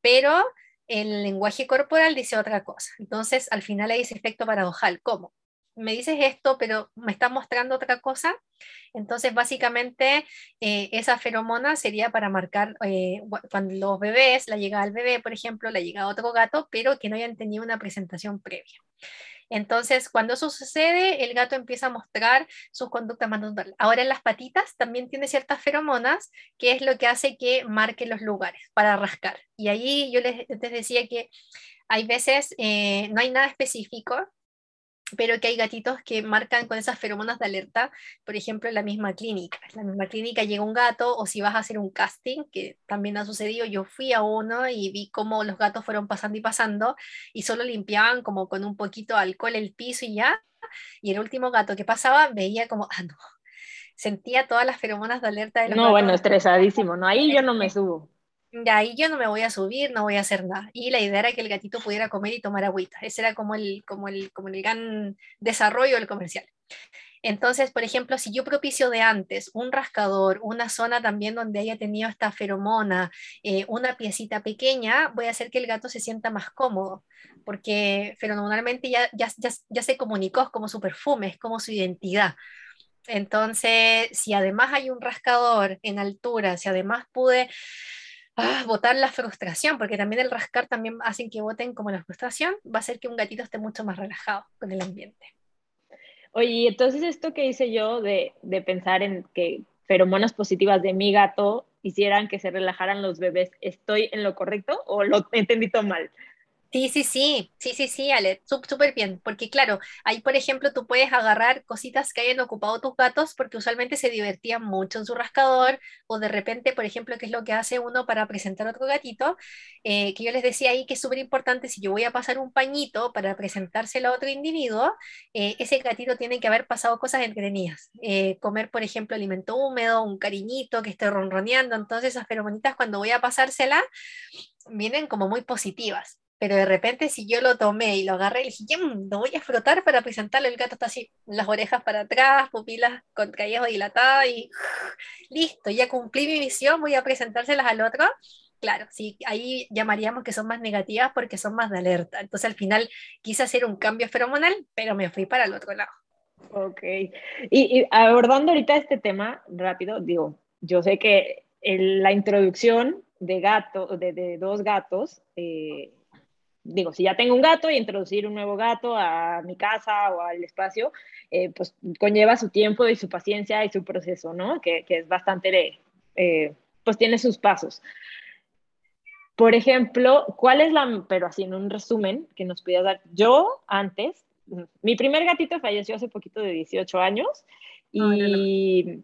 pero el lenguaje corporal dice otra cosa. Entonces, al final hay ese efecto paradojal. ¿Cómo? Me dices esto, pero me está mostrando otra cosa. Entonces, básicamente, eh, esa feromona sería para marcar eh, cuando los bebés, la llegada al bebé, por ejemplo, la llegada a otro gato, pero que no hayan tenido una presentación previa. Entonces, cuando eso sucede, el gato empieza a mostrar sus conductas más naturales. Ahora, en las patitas también tiene ciertas feromonas, que es lo que hace que marque los lugares para rascar. Y ahí yo les, decía que hay veces, eh, no hay nada específico, pero que hay gatitos que marcan con esas feromonas de alerta, por ejemplo, en la misma clínica. En la misma clínica llega un gato, o si vas a hacer un casting, que también ha sucedido, yo fui a uno y vi cómo los gatos fueron pasando y pasando, y solo limpiaban como con un poquito de alcohol el piso y ya, y el último gato que pasaba veía como, ah, no, sentía todas las feromonas de alerta de los No, bueno, estresadísimo, ¿no? Ahí yo no me [LAUGHS] subo de ahí yo no me voy a subir, no voy a hacer nada. Y la idea era que el gatito pudiera comer y tomar agüita. Ese era como el, como el, como el gran desarrollo del comercial. Entonces, por ejemplo, si yo propicio de antes un rascador, una zona también donde haya tenido esta feromona, eh, una piecita pequeña, voy a hacer que el gato se sienta más cómodo, porque feromonalmente ya, ya, ya, ya se comunicó, es como su perfume, es como su identidad. Entonces, si además hay un rascador en altura, si además pude ah, botar la frustración, porque también el rascar también hacen que voten como la frustración, va a hacer que un gatito esté mucho más relajado con el ambiente. Oye, entonces esto que hice yo de, de pensar en que feromonas positivas de mi gato hicieran que se relajaran los bebés, ¿estoy en lo correcto o lo he entendido mal? Sí, sí, sí, sí, sí, sí, Ale, súper bien, porque claro, ahí por ejemplo tú puedes agarrar cositas que hayan ocupado tus gatos porque usualmente se divertían mucho en su rascador o de repente, por ejemplo, qué es lo que hace uno para presentar otro gatito, eh, que yo les decía ahí que es súper importante, si yo voy a pasar un pañito para presentárselo a otro individuo, eh, ese gatito tiene que haber pasado cosas entretenidas, eh, comer por ejemplo alimento húmedo, un cariñito que esté ronroneando, entonces esas feromonitas cuando voy a pasársela vienen como muy positivas pero de repente si yo lo tomé y lo agarré y dije, lo voy a frotar para presentarlo, el gato está así, las orejas para atrás, pupilas contraídas o dilatadas y [LAUGHS] listo, ya cumplí mi misión, voy a presentárselas al otro. Claro, sí, ahí llamaríamos que son más negativas porque son más de alerta. Entonces al final quise hacer un cambio feromonal, pero me fui para el otro lado. Ok. Y, abordando ahorita este tema rápido, digo, yo sé que la introducción de gato, de, de dos gatos, eh, digo, si ya tengo un gato y introducir un nuevo gato a mi casa o al espacio, eh, pues conlleva su tiempo y su paciencia y su proceso, ¿no? Que, es bastante, eh, pues tiene sus pasos. Por ejemplo, ¿cuál es la, pero así en un resumen que nos pudiera dar? Yo antes, mi primer gatito falleció hace poquito de 18 años y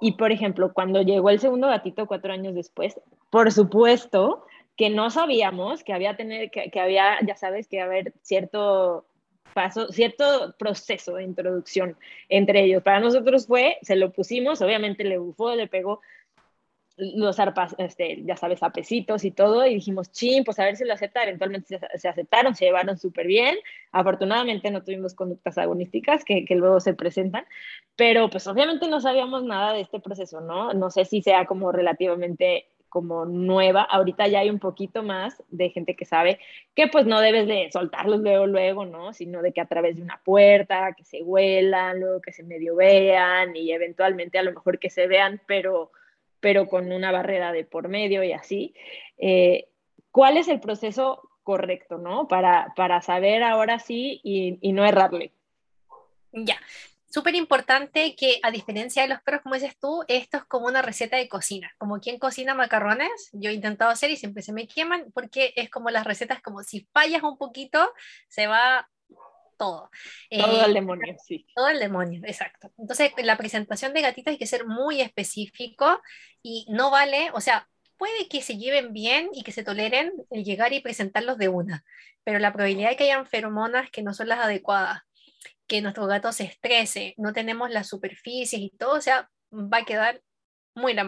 Y por ejemplo, cuando llegó el segundo gatito cuatro años después, por supuesto que no sabíamos que había tener, que, que había, ya sabes, que haber cierto paso, cierto proceso de introducción entre ellos. Para nosotros fue, se lo pusimos, obviamente le bufó, le pegó los arpas, este, ya sabes, apecitos y todo, y dijimos, ching, pues a ver si lo acepta. Eventualmente se, aceptaron, se llevaron súper bien. Afortunadamente no tuvimos conductas agonísticas que, que, luego se presentan, pero pues obviamente no sabíamos nada de este proceso, ¿no? No sé si sea como relativamente como nueva, ahorita ya hay un poquito más de gente que sabe que pues no debes de soltarlos luego, luego, ¿no? Sino de que a través de una puerta, que se huelan, luego que se medio vean y eventualmente a lo mejor que se vean, pero pero con una barrera de por medio y así. Eh, ¿Cuál es el proceso correcto, no? Para, para saber ahora sí y, y no errarle. Ya, súper importante que a diferencia de los perros, como dices tú, esto es como una receta de cocina. Como quien cocina macarrones, yo he intentado hacer y siempre se me queman porque es como las recetas, como si fallas un poquito, se va todo. Todo el eh, demonio, sí. Todo el demonio, exacto. Entonces, la presentación de gatitos hay que ser muy específico y no vale, o sea, puede que se lleven bien y que se toleren el llegar y presentarlos de una, pero la probabilidad de que hayan feromonas que no son las adecuadas, que nuestro gato se estrese, no tenemos las superficies y todo, o sea, va a quedar muy la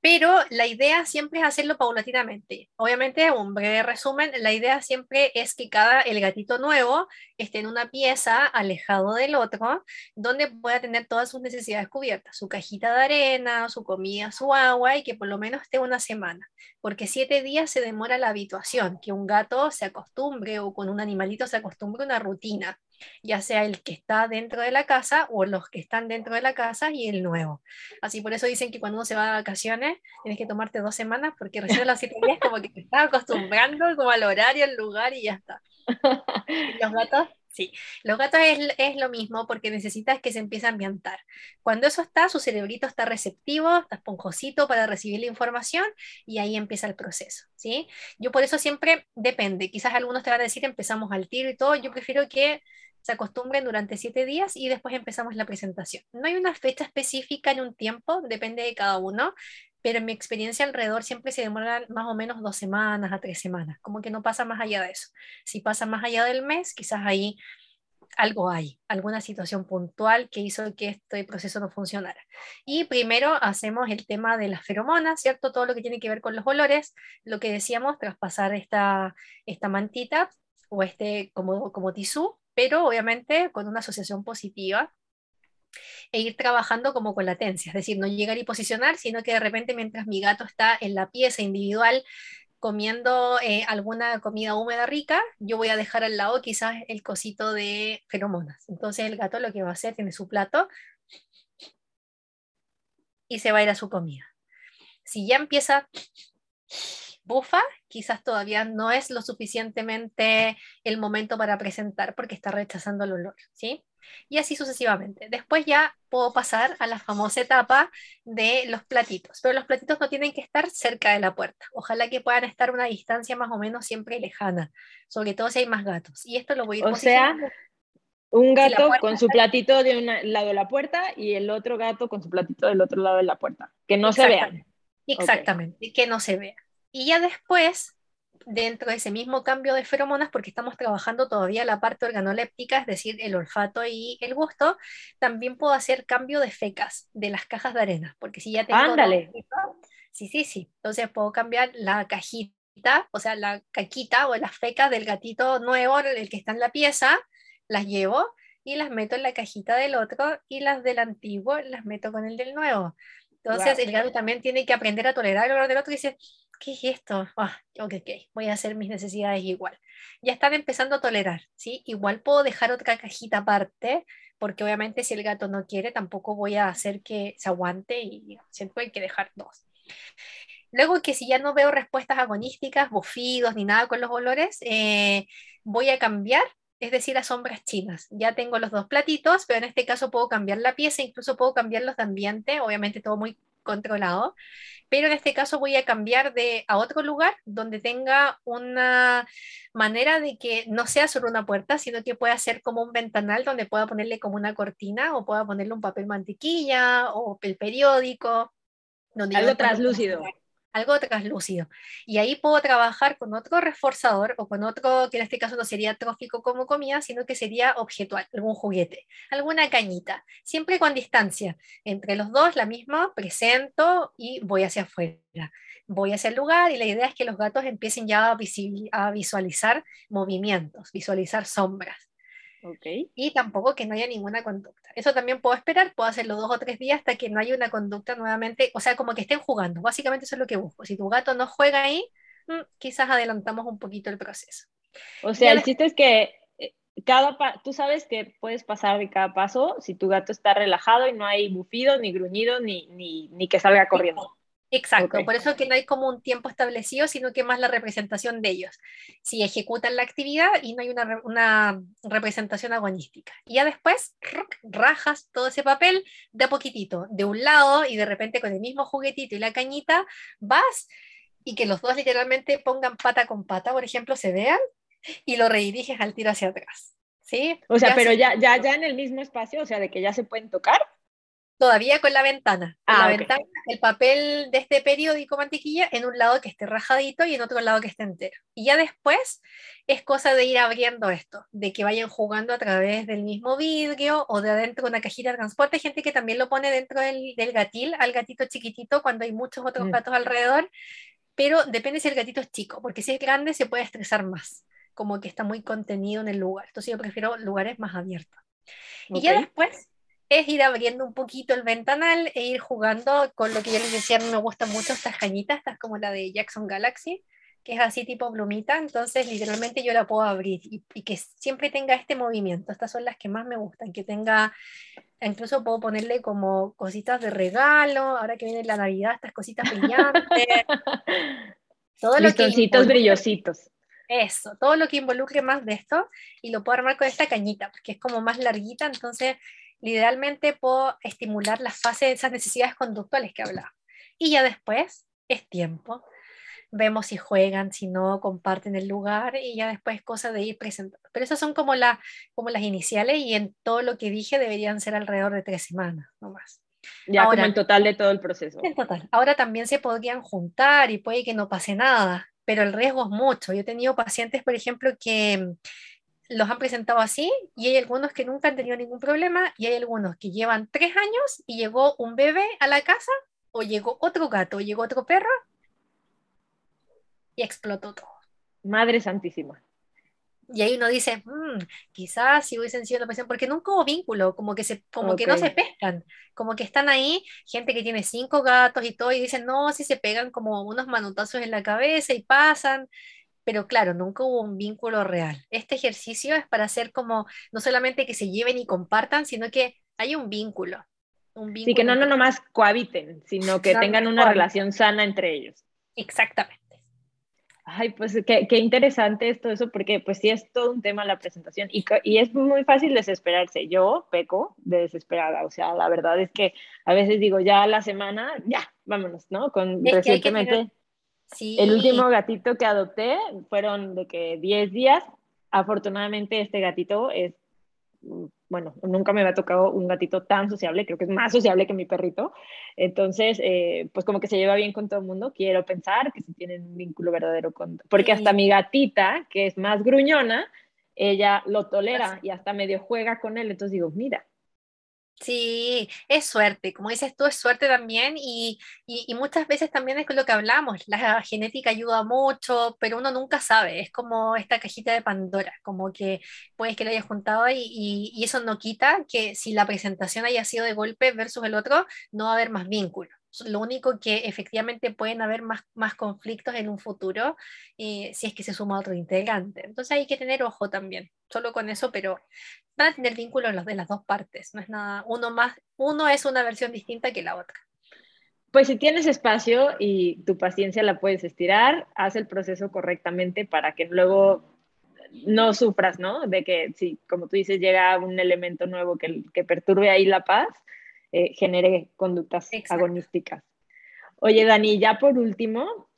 pero la idea siempre es hacerlo paulatinamente. Obviamente, un breve resumen, la idea siempre es que cada, el gatito nuevo esté en una pieza alejado del otro, donde pueda tener todas sus necesidades cubiertas, su cajita de arena, su comida, su agua, y que por lo menos esté una semana, porque siete días se demora la habituación, que un gato se acostumbre o con un animalito se acostumbre a una rutina ya sea el que está dentro de la casa o los que están dentro de la casa y el nuevo. Así por eso dicen que cuando uno se va de vacaciones tienes que tomarte dos semanas porque recién a las siete días como que te estás acostumbrando como al horario, al lugar y ya está. los gatos Sí, los gatos es, es, lo mismo porque necesitas que se empiece a ambientar. Cuando eso está, su cerebrito está receptivo, está esponjosito para recibir la información y ahí empieza el proceso, ¿sí? Yo por eso siempre depende. Quizás algunos te van a decir empezamos al tiro y todo. Yo prefiero que se acostumbren durante siete días y después empezamos la presentación. No hay una fecha específica en un tiempo, depende de cada uno, pero en mi experiencia alrededor siempre se demoran más o menos dos semanas a tres semanas, como que no pasa más allá de eso. Si pasa más allá del mes, quizás ahí algo hay, alguna situación puntual que hizo que este proceso no funcionara. Y primero hacemos el tema de las feromonas, ¿cierto? Todo lo que tiene que ver con los olores, lo que decíamos, traspasar esta, esta mantita o este como, como tisú pero obviamente con una asociación positiva e ir trabajando como con latencia, es decir, no llegar y posicionar, sino que de repente mientras mi gato está en la pieza individual comiendo eh, alguna comida húmeda rica, yo voy a dejar al lado quizás el cosito de feromonas. Entonces el gato lo que va a hacer, tiene su plato y se va a ir a su comida. Si ya empieza bufa, quizás todavía no es lo suficientemente el momento para presentar porque está rechazando el olor, ¿sí? Y así sucesivamente. Después ya puedo pasar a la famosa etapa de los platitos, pero los platitos no tienen que estar cerca de la puerta. Ojalá que puedan estar a una distancia más o menos siempre lejana, sobre todo si hay más gatos. Y esto lo voy a ir O sea, un gato con su platito de un lado de la puerta y el otro gato con su platito del otro lado de la puerta. Que no se vean. Exactamente, que no se vean. Y ya después, dentro de ese mismo cambio de feromonas, porque estamos trabajando todavía la parte organoléptica, es decir, el olfato y el gusto, también puedo hacer cambio de fecas de las cajas de arena, porque si ya tengo... Ándale. Sí, sí, sí. Entonces puedo cambiar la cajita, o sea, la caquita o las fecas del gatito nuevo, el que está en la pieza, las llevo y las meto en la cajita del otro y las del antiguo las meto con el del nuevo. Entonces el gato también tiene que aprender a tolerar el olor del otro y dice, ¿qué es esto? Ah, ok, ok, voy a hacer mis necesidades igual. Ya están empezando a tolerar, ¿sí? Igual puedo dejar otra cajita aparte, porque obviamente si el gato no quiere, tampoco voy a hacer que se aguante y siempre hay que dejar dos. Luego que si ya no veo respuestas agonísticas, bufidos ni nada con los olores, eh, voy a cambiar es decir, a sombras chinas. Ya tengo los dos platitos, pero en este caso puedo cambiar la pieza, incluso puedo cambiarlos de ambiente, obviamente todo muy controlado, pero en este caso voy a cambiar de, a otro lugar donde tenga una manera de que no sea solo una puerta, sino que pueda ser como un ventanal donde pueda ponerle como una cortina o pueda ponerle un papel mantequilla o el periódico. Donde Algo translúcido algo translúcido. Y ahí puedo trabajar con otro reforzador o con otro, que en este caso no sería trófico como comida, sino que sería objetual, algún juguete, alguna cañita, siempre con distancia. Entre los dos, la misma, presento y voy hacia afuera. Voy hacia el lugar y la idea es que los gatos empiecen ya a, a visualizar movimientos, visualizar sombras. Y tampoco que no haya ninguna conducta. Eso también puedo esperar, puedo hacerlo dos o tres días hasta que no haya una conducta nuevamente, o sea, como que estén jugando. Básicamente eso es lo que busco. Si tu gato no juega ahí, mm, quizás adelantamos un poquito el proceso. O sea, el chiste es que eh, cada tú sabes que puedes pasar de cada paso si tu gato está relajado y no hay bufido, ni gruñido, ni, ni, ni que salga corriendo. Exacto, por eso que no hay como un tiempo establecido, sino que más la representación de ellos. Si ejecutan la actividad y no hay una, una representación agonística. Y ya después rajas todo ese papel de a poquitito, de un lado y de repente con el mismo juguetito y la cañita vas y que los dos literalmente pongan pata con pata, por ejemplo, se vean y lo rediriges al tiro hacia atrás. ¿Sí? O sea, pero ya, ya, ya en el mismo espacio, o sea, de que ya se pueden tocar todavía con la ventana. la ah, ventana, el papel de este periódico mantequilla en un lado que esté rajadito y en otro lado que esté entero. Y ya después es cosa de ir abriendo esto, de que vayan jugando a través del mismo vidrio o de adentro de una cajita de transporte. Hay gente que también lo pone dentro del, gatil, al gatito chiquitito, cuando hay muchos otros mm. gatos alrededor. Pero depende si el gatito es chico, porque si es grande se puede estresar más, como que está muy contenido en el lugar. Entonces yo prefiero lugares más abiertos. Y ya después es ir abriendo un poquito el ventanal e ir jugando con lo que yo les decía, a mí me gustan mucho estas cañitas, estas como la de Jackson Galaxy, que es así tipo plumita, entonces literalmente yo la puedo abrir y, que siempre tenga este movimiento, estas son las que más me gustan, que tenga, incluso puedo ponerle como cositas de regalo, ahora que viene la Navidad, estas cositas brillantes. [LAUGHS] todo lo que brillositos. Eso, todo lo que involucre más de esto y lo puedo armar con esta cañita, porque es como más larguita, entonces idealmente puedo estimular la fase de esas necesidades conductuales que hablaba. Y ya después es tiempo. Vemos si juegan, si no, comparten el lugar y ya después es cosa de ir presentando. Pero esas son como, la, como las iniciales y en todo lo que dije deberían ser alrededor de tres semanas, no más. Ya como en total de todo el proceso. En total. Ahora también se podrían juntar y puede que no pase nada, pero el riesgo es mucho. Yo he tenido pacientes, por ejemplo, que los han presentado así y hay algunos que nunca han tenido ningún problema y hay algunos que llevan tres años y llegó un bebé a la casa o llegó otro gato o llegó otro perro y explotó todo. Madre Santísima. Y ahí uno dice, mmm, quizás si hubiesen sido la presión, porque nunca hubo vínculo, como que, se, como que no se pescan, como que están ahí gente que tiene cinco gatos y todo, y dicen, no, si se pegan como unos manotazos en la cabeza y pasan, pero claro, nunca hubo un vínculo real. Este ejercicio es para hacer como, no solamente que se lleven y compartan, sino que hay un vínculo. Un sí, que no, no nomás cohabiten, sino que tengan una relación sana entre ellos. Exactamente. Ay, pues qué, qué, interesante esto, eso, porque pues sí es todo un tema la presentación y, y, es muy fácil desesperarse. Yo peco de desesperada, o sea, la verdad es que a veces digo, ya la semana, ya, vámonos, ¿no? Con recientemente... El último gatito que adopté fueron de que 10 días. Afortunadamente este gatito es, bueno, nunca me había tocado un gatito tan sociable, creo que es más sociable que mi perrito. Entonces, eh, pues como que se lleva bien con todo el mundo. Quiero pensar que se tienen un vínculo verdadero con... Porque hasta mi gatita, que es más gruñona, ella lo tolera y hasta medio juega con él. Entonces digo, mira, Sí, es suerte, como dices tú, es suerte también y, y, muchas veces también es con lo que hablamos, la genética ayuda mucho, pero uno nunca sabe, es como esta cajita de Pandora, como que puedes que lo hayas juntado y, y, eso no quita que si la presentación haya sido de golpe versus el otro, no va a haber más vínculo lo único que efectivamente pueden haber más, más conflictos en un futuro eh, si es que se suma otro integrante. Entonces hay que tener ojo también, solo con eso, pero van a tener vínculos los de las dos partes, no es nada, uno más, uno es una versión distinta que la otra. Pues si tienes espacio y tu paciencia la puedes estirar, haz el proceso correctamente para que luego no sufras, ¿no? De que si, como tú dices, llega un elemento nuevo que, que perturbe ahí la paz, eh, genere conductas agonísticas. Oye, Dani, ya por último,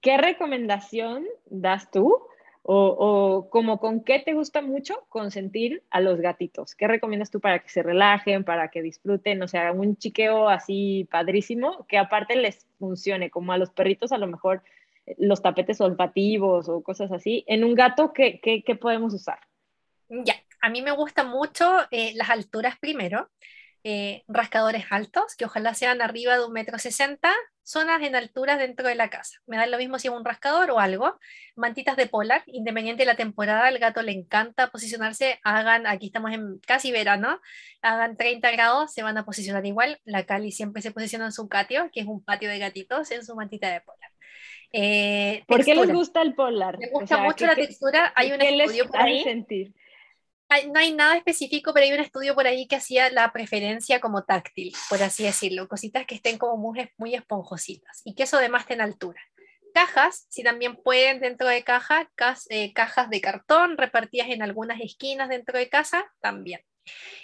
¿qué recomendación das tú o, como con qué te gusta mucho consentir a los gatitos. ¿Qué recomiendas tú para que se relajen, para que disfruten, o sea, un chiqueo así padrísimo que aparte les funcione, como a los perritos a lo mejor eh, los tapetes olfativos o cosas así. En un gato, ¿qué, qué, podemos usar? Ya, a mí me gusta mucho eh, las alturas primero. Eh, rascadores altos, que ojalá sean arriba de un metro sesenta, zonas en alturas dentro de la casa. Me da lo mismo si es un rascador o algo. Mantitas de polar, independiente de la temporada, al gato le encanta posicionarse. Hagan, aquí estamos en casi verano, hagan 30 grados, se van a posicionar igual. La Cali siempre se posiciona en su patio, que es un patio de gatitos, en su mantita de polar. Eh, ¿Por qué les gusta el polar? Me gusta mucho la textura. Hay un estudio por ahí. Sentir? No hay nada específico, pero hay un estudio por ahí que hacía la preferencia como táctil, por así decirlo, cositas que estén como muy, muy esponjositas y que eso además esté en altura. Cajas, si también pueden dentro de caja, eh, cajas de cartón repartidas en algunas esquinas dentro de casa, también.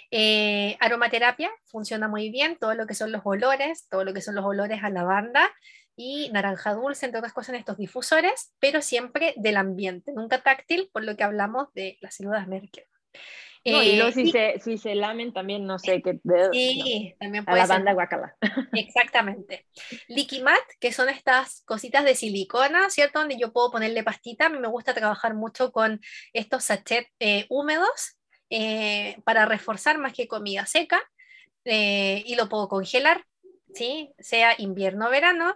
Eh, aromaterapia funciona muy bien, todo lo que son los olores, todo lo que son los olores a lavanda y naranja dulce, entre otras cosas, en estos difusores, pero siempre del ambiente, nunca táctil, por lo que hablamos de las células Merkel y luego si, se, si se lamen también, no sé, qué sí, también puede a la banda guacala. [LAUGHS] Exactamente. Liquimat, que son estas cositas de silicona, ¿cierto? Donde yo puedo ponerle pastita. A mí me gusta trabajar mucho con estos sachets eh, húmedos eh, para reforzar más que comida seca. Eh, y lo puedo congelar, ¿sí? Sea invierno o verano.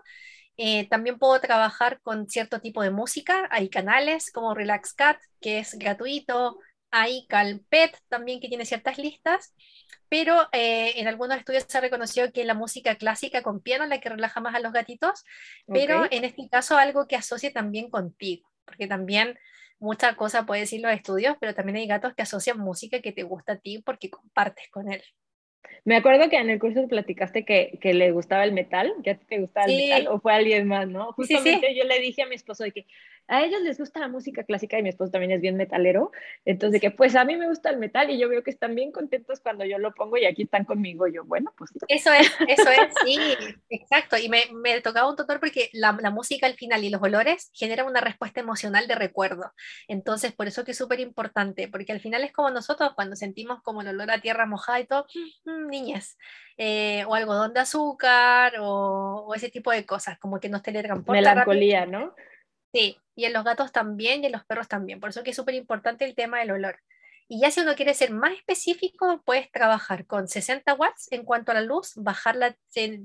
también puedo trabajar con cierto tipo de música. Hay canales como Relax Cat, que es gratuito, hay Calpet también que tiene ciertas listas, pero eh, en algunos estudios se ha reconocido que la música clásica con piano es la que relaja más a los gatitos, pero en este caso algo que asocie también contigo, porque también mucha cosa puede decir los estudios, pero también hay gatos que asocian música que te gusta a ti porque compartes con él. Me acuerdo que en el curso platicaste que, que le gustaba el metal, que a ti te gustaba el metal, o fue alguien más, ¿no? Justamente yo le dije a mi esposo de que a ellos les gusta la música clásica y mi esposo también es bien metalero, entonces que pues a mí me gusta el metal y yo veo que están bien contentos cuando yo lo pongo y aquí están conmigo, yo bueno, pues Eso es, eso es, sí, exacto, y me, me tocaba un tutor porque la, la, música al final y los olores generan una respuesta emocional de recuerdo, entonces por eso que es súper importante, porque al final es como nosotros cuando sentimos como el olor a tierra mojada y todo, mm, niñas, eh, o algodón de azúcar o, o, ese tipo de cosas, como que nos teletransporta. Melancolía, ¿no? Sí, y en los gatos también y en los perros también. Por eso que es súper importante el tema del olor. Y ya si uno quiere ser más específico, puedes trabajar con 60 watts en cuanto a la luz, bajarla,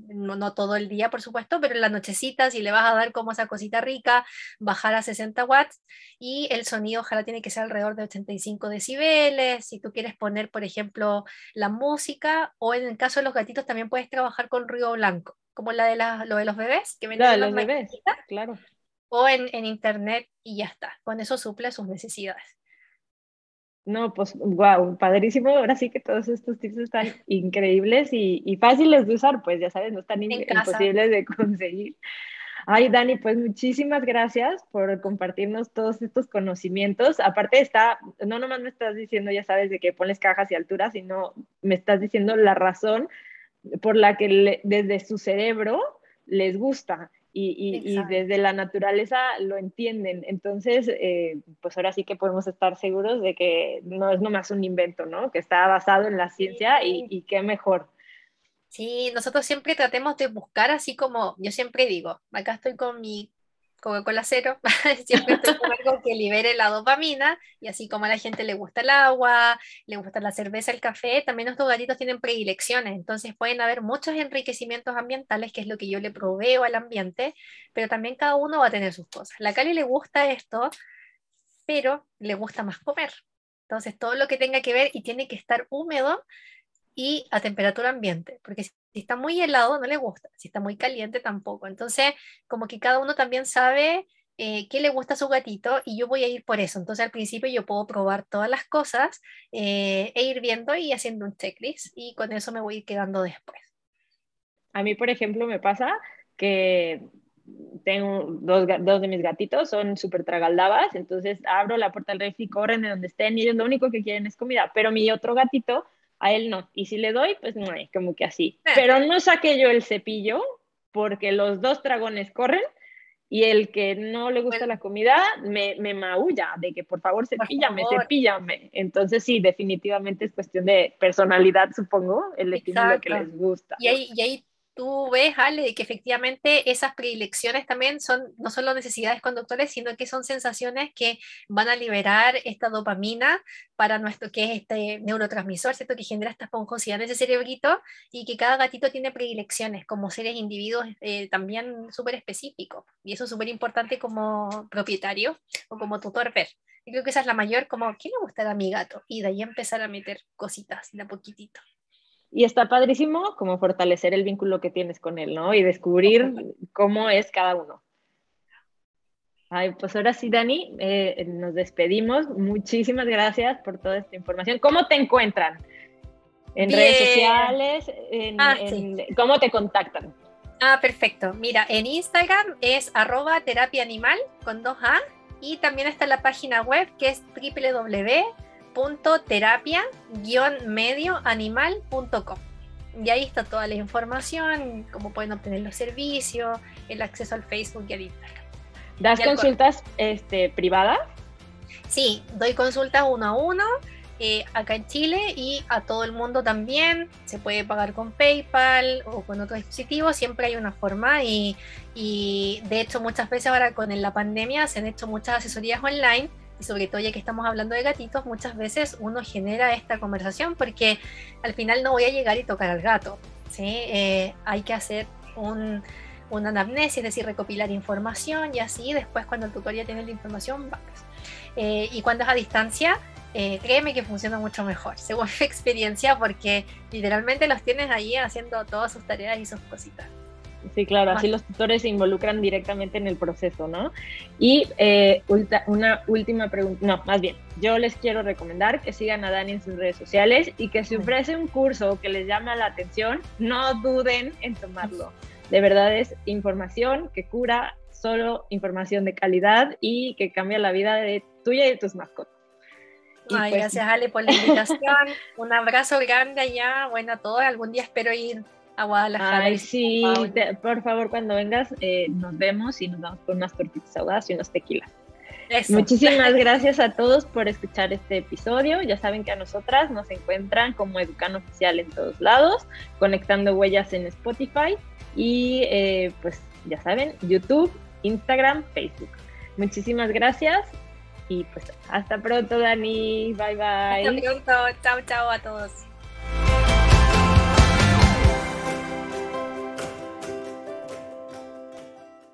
no, todo el día, por supuesto, pero en la nochecita, si le vas a dar como esa cosita rica, bajar a 60 watts. Y el sonido ojalá tiene que ser alrededor de 85 decibeles. Si tú quieres poner, por ejemplo, la música, o en el caso de los gatitos también puedes trabajar con ruido blanco, como la de lo de los bebés, que venden los bebés, claro o en, internet y ya está. Con eso suple sus necesidades. No, pues wow, padrísimo. Ahora sí que todos estos tips están increíbles y, fáciles de usar, pues ya sabes, no están imposibles de conseguir. Ay, Dani, pues muchísimas gracias por compartirnos todos estos conocimientos. Aparte está, no nomás me estás diciendo, ya sabes, de que pones cajas y alturas, sino me estás diciendo la razón por la que desde su cerebro les gusta y, desde la naturaleza lo entienden. Entonces, eh, pues ahora sí que podemos estar seguros de que no es nomás un invento, ¿no? Que está basado en la ciencia y, y qué mejor. Sí, nosotros siempre tratemos de buscar así como, yo siempre digo, acá estoy con mi Coca-Cola cero, [LAUGHS] siempre estoy con algo que libere la dopamina, y así como a la gente le gusta el agua, le gusta la cerveza, el café, también nuestros gatitos tienen predilecciones, entonces pueden haber muchos enriquecimientos ambientales, que es lo que yo le proveo al ambiente, pero también cada uno va a tener sus cosas. La Cali le gusta esto, pero le gusta más comer. Entonces, todo lo que tenga que ver y tiene que estar húmedo y a temperatura ambiente, porque si está muy helado no le gusta, si está muy caliente tampoco. Entonces, como que cada uno también sabe eh, qué le gusta a su gatito y yo voy a ir por eso. Entonces, al principio yo puedo probar todas las cosas eh, e ir viendo y haciendo un checklist y con eso me voy quedando después. A mí, por ejemplo, me pasa que tengo dos, dos de mis gatitos, son súper tragaldabas, entonces abro la puerta del refri, corren de donde estén y ellos lo único que quieren es comida, pero mi otro gatito a él no. Y si le doy, pues no hay, como que así. Eh. Pero no saqué yo el cepillo porque los dos dragones corren y el que no le gusta la comida me, me, maulla de que por favor cepíllame, por cepíllame. Entonces sí, definitivamente es cuestión de personalidad, supongo, el estilo que les gusta. Y ahí, y ahí tú ves, Ale, que efectivamente esas predilecciones también son no solo necesidades conductores, sino que son sensaciones que van a liberar esta dopamina para nuestro, que es este neurotransmisor, ¿cierto? Que genera esta esponjosidad en ese cerebrito y que cada gatito tiene predilecciones como seres individuos eh, también súper específicos. Y eso es súper importante como propietario o como tutor ver. Y creo que esa es la mayor, como, ¿qué le gustará a mi gato? Y de ahí empezar a meter cositas de a poquitito. Y está padrísimo como fortalecer el vínculo que tienes con él, ¿no? Y descubrir cómo es cada uno. Ay, pues ahora sí, Dani, eh, nos despedimos. Muchísimas gracias por toda esta información. ¿Cómo te encuentran? ¿En redes sociales? Ah, ¿Cómo te contactan? Ah, perfecto. Mira, en Instagram es arroba terapia animal con dos A y también está la página web que es www terapia-medioanimal.com. Y ahí está toda la información, cómo pueden obtener los servicios, el acceso al Facebook y al Instagram. ¿Das consultas este, privadas? Sí, doy consultas uno a uno eh, acá en Chile y a todo el mundo también. Se puede pagar con PayPal o con otro dispositivo, siempre hay una forma y, y de hecho muchas veces ahora con la pandemia se han hecho muchas asesorías online y sobre todo ya que estamos hablando de gatitos, muchas veces uno genera esta conversación porque al final no voy a llegar y tocar al gato. ¿sí? Eh, hay que hacer un, una anamnesis, es decir, recopilar información y así después cuando el tutor ya tiene la información, vamos. Eh, y cuando es a distancia, eh, créeme que funciona mucho mejor, [LAUGHS] según mi experiencia, porque literalmente los tienes ahí haciendo todas sus tareas y sus cositas. Sí, claro, así los tutores se involucran directamente en el proceso, ¿no? Y eh, una última pregunta, no, más bien, yo les quiero recomendar que sigan a Dani en sus redes sociales y que si ofrece un curso que les llama la atención, no duden en tomarlo. De verdad es información que cura, solo información de calidad y que cambia la vida de tuya y de tus mascotas. Ay, pues gracias Ale por la invitación. un abrazo grande allá. Bueno, a todos. Algún día espero ir a Guadalajara. Ay, sí, por favor, cuando vengas eh, nos vemos y nos vamos con unas tortitas ahogadas y unos tequilas. Muchísimas [LAUGHS] gracias a todos por escuchar este episodio. Ya saben que a nosotras nos encuentran como Educan Oficial en todos lados, conectando huellas en Spotify y eh, pues ya saben, YouTube, Instagram, Facebook. Muchísimas gracias y pues hasta pronto, Dani. Bye bye. Hasta pronto. Chao, chao a todos.